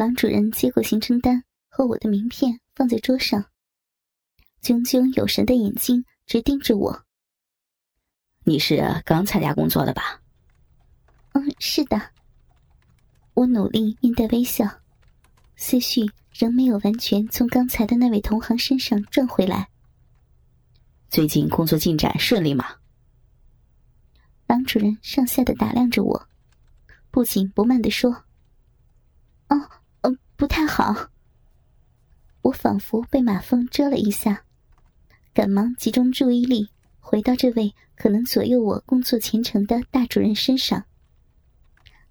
郎主任接过行程单和我的名片，放在桌上，炯炯有神的眼睛直盯着我。你是刚参加工作的吧？嗯，是的。我努力面带微笑，思绪仍没有完全从刚才的那位同行身上转回来。最近工作进展顺利吗？郎主任上下的打量着我，不紧不慢的说：“哦，嗯，不太好。”我仿佛被马蜂蛰了一下，赶忙集中注意力回到这位可能左右我工作前程的大主任身上，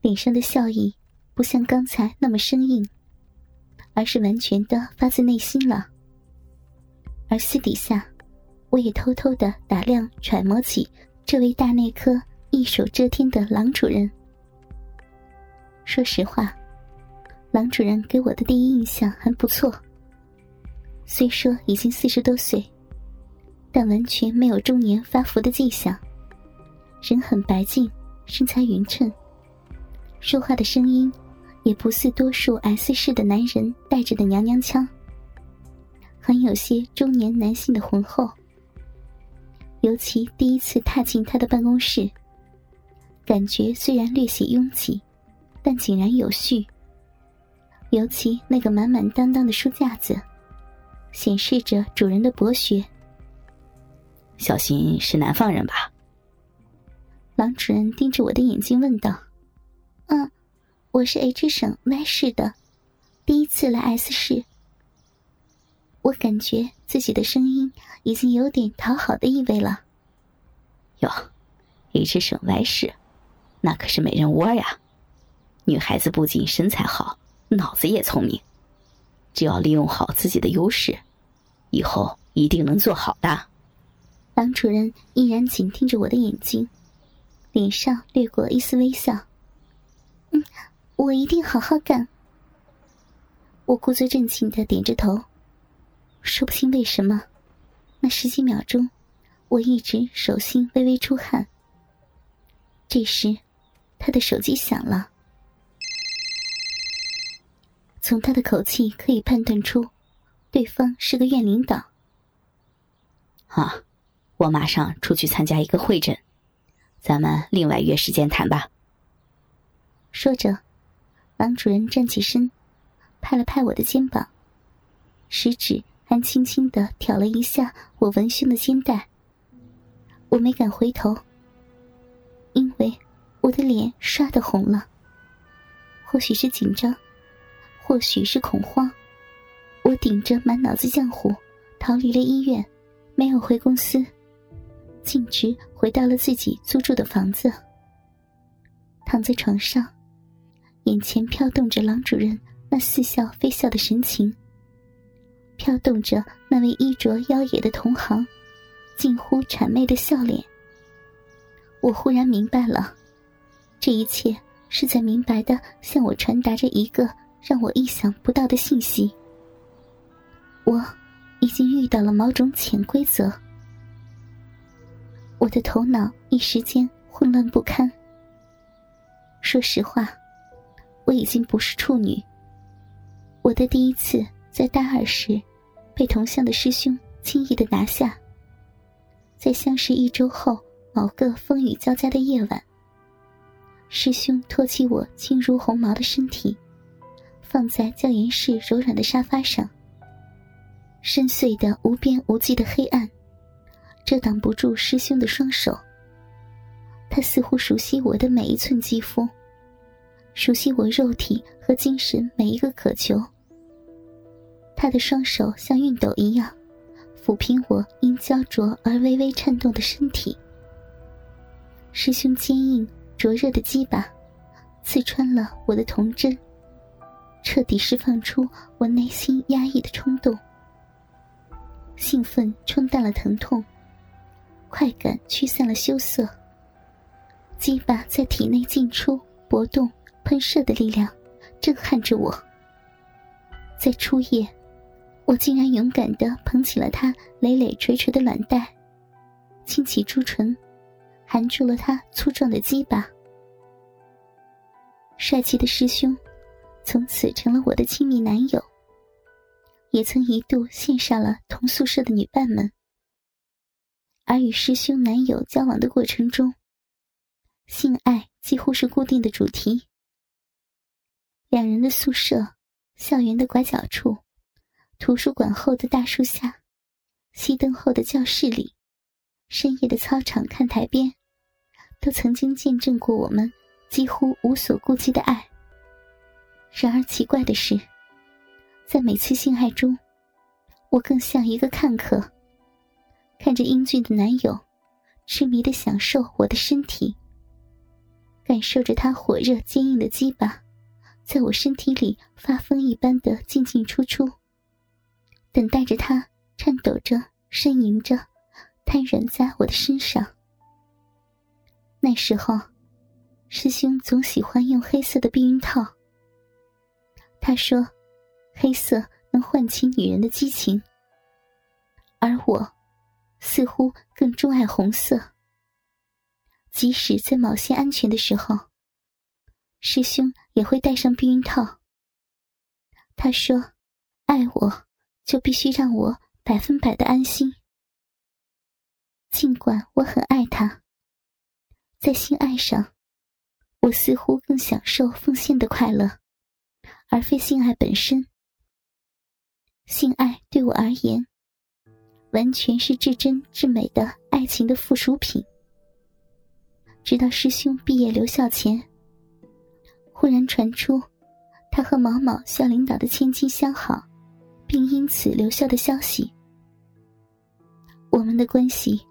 脸上的笑意。不像刚才那么生硬，而是完全的发自内心了。而私底下，我也偷偷的打量、揣摩起这位大内科一手遮天的郎主任。说实话，郎主任给我的第一印象还不错。虽说已经四十多岁，但完全没有中年发福的迹象，人很白净，身材匀称，说话的声音。也不似多数 S 市的男人带着的娘娘腔，很有些中年男性的浑厚。尤其第一次踏进他的办公室，感觉虽然略显拥挤，但井然有序。尤其那个满满当当的书架子，显示着主人的博学。小新是南方人吧？郎主任盯着我的眼睛问道：“嗯。”我是 H 省 Y 市的，第一次来 S 市。我感觉自己的声音已经有点讨好的意味了。哟，H 省 Y 市，那可是美人窝呀！女孩子不仅身材好，脑子也聪明，只要利用好自己的优势，以后一定能做好的。郎主任依然紧盯着我的眼睛，脸上掠过一丝微笑。嗯。我一定好好干。我故作镇静的点着头，说不清为什么，那十几秒钟，我一直手心微微出汗。这时，他的手机响了，从他的口气可以判断出，对方是个院领导。啊，我马上出去参加一个会诊，咱们另外约时间谈吧。说着。王主任站起身，拍了拍我的肩膀，食指还轻轻的挑了一下我文胸的肩带。我没敢回头，因为我的脸刷的红了。或许是紧张，或许是恐慌，我顶着满脑子浆糊，逃离了医院，没有回公司，径直回到了自己租住的房子，躺在床上。眼前飘动着郎主任那似笑非笑的神情，飘动着那位衣着妖冶的同行近乎谄媚的笑脸。我忽然明白了，这一切是在明白的向我传达着一个让我意想不到的信息。我已经遇到了某种潜规则。我的头脑一时间混乱不堪。说实话。我已经不是处女。我的第一次在大二时，被同乡的师兄轻易的拿下。在相识一周后某个风雨交加的夜晚，师兄托起我轻如鸿毛的身体，放在教研室柔软的沙发上。深邃的无边无际的黑暗，遮挡不住师兄的双手。他似乎熟悉我的每一寸肌肤。熟悉我肉体和精神每一个渴求，他的双手像熨斗一样抚平我因焦灼而微微颤动的身体。师兄坚硬灼热的鸡巴刺穿了我的童真，彻底释放出我内心压抑的冲动。兴奋冲淡了疼痛，快感驱散了羞涩。鸡巴在体内进出搏动。喷射的力量震撼着我。在初夜，我竟然勇敢的捧起了他累累垂垂的卵袋，轻启朱唇，含住了他粗壮的鸡巴。帅气的师兄，从此成了我的亲密男友。也曾一度羡煞了同宿舍的女伴们。而与师兄男友交往的过程中，性爱几乎是固定的主题。两人的宿舍、校园的拐角处、图书馆后的大树下、熄灯后的教室里、深夜的操场看台边，都曾经见证过我们几乎无所顾忌的爱。然而奇怪的是，在每次性爱中，我更像一个看客。看着英俊的男友，痴迷的享受我的身体，感受着他火热坚硬的鸡巴，在我身体里发疯一般的进进出出，等待着他颤抖着、呻吟着，瘫软在我的身上。那时候，师兄总喜欢用黑色的避孕套。他说，黑色能唤起女人的激情，而我。似乎更钟爱红色。即使在某些安全的时候，师兄也会带上避孕套。他说：“爱我，就必须让我百分百的安心。”尽管我很爱他，在性爱上，我似乎更享受奉献的快乐，而非性爱本身。性爱对我而言。完全是至真至美的爱情的附属品。直到师兄毕业留校前，忽然传出他和某某校领导的千金相好，并因此留校的消息，我们的关系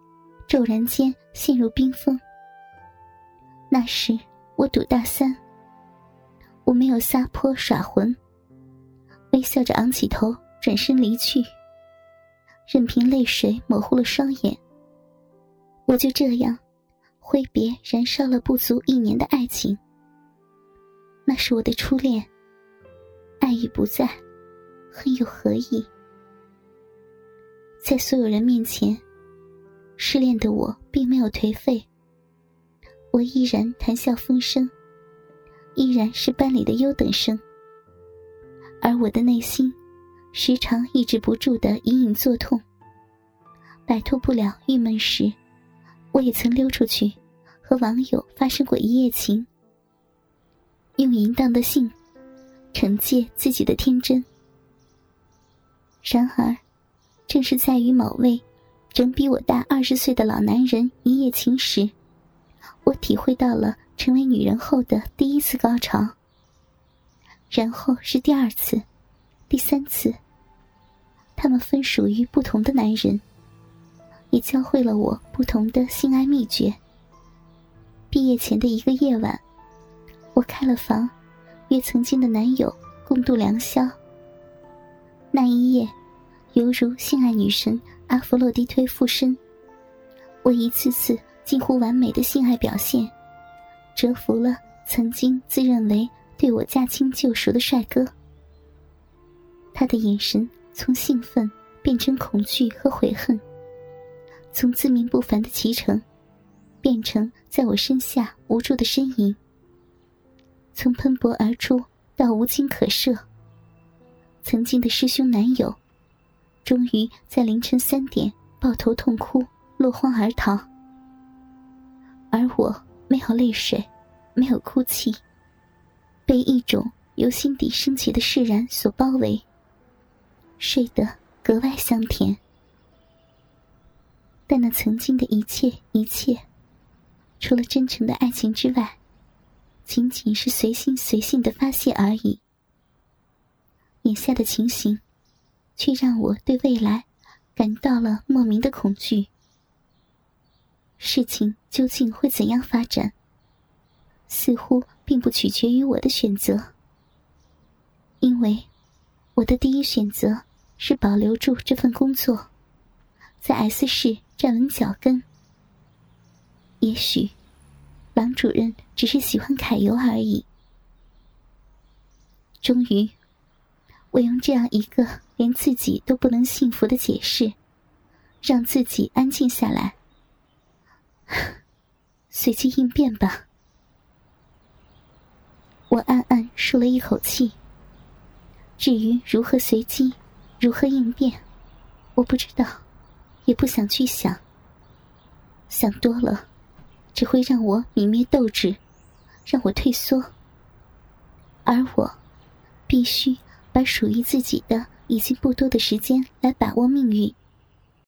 骤然间陷入冰封。那时我读大三，我没有撒泼耍浑，微笑着昂起头，转身离去。任凭泪水模糊了双眼，我就这样挥别燃烧了不足一年的爱情。那是我的初恋，爱已不在，恨又何意？在所有人面前，失恋的我并没有颓废，我依然谈笑风生，依然是班里的优等生，而我的内心。时常抑制不住的隐隐作痛，摆脱不了郁闷时，我也曾溜出去，和网友发生过一夜情，用淫荡的性惩戒自己的天真。然而，正是在与某位整比我大二十岁的老男人一夜情时，我体会到了成为女人后的第一次高潮，然后是第二次。第三次，他们分属于不同的男人，也教会了我不同的性爱秘诀。毕业前的一个夜晚，我开了房，约曾经的男友共度良宵。那一夜，犹如性爱女神阿弗洛狄忒附身，我一次次近乎完美的性爱表现，折服了曾经自认为对我驾轻就熟的帅哥。他的眼神从兴奋变成恐惧和悔恨，从自命不凡的骑乘，变成在我身下无助的呻吟，从喷薄而出到无精可射。曾经的师兄男友，终于在凌晨三点抱头痛哭，落荒而逃。而我没有泪水，没有哭泣，被一种由心底升起的释然所包围。睡得格外香甜，但那曾经的一切一切，除了真诚的爱情之外，仅仅是随心随性的发泄而已。眼下的情形，却让我对未来感到了莫名的恐惧。事情究竟会怎样发展？似乎并不取决于我的选择，因为我的第一选择。是保留住这份工作，在 S 市站稳脚跟。也许，郎主任只是喜欢揩油而已。终于，我用这样一个连自己都不能信服的解释，让自己安静下来。随机应变吧。我暗暗舒了一口气，至于如何随机，如何应变，我不知道，也不想去想。想多了，只会让我泯灭斗志，让我退缩。而我，必须把属于自己的已经不多的时间来把握命运。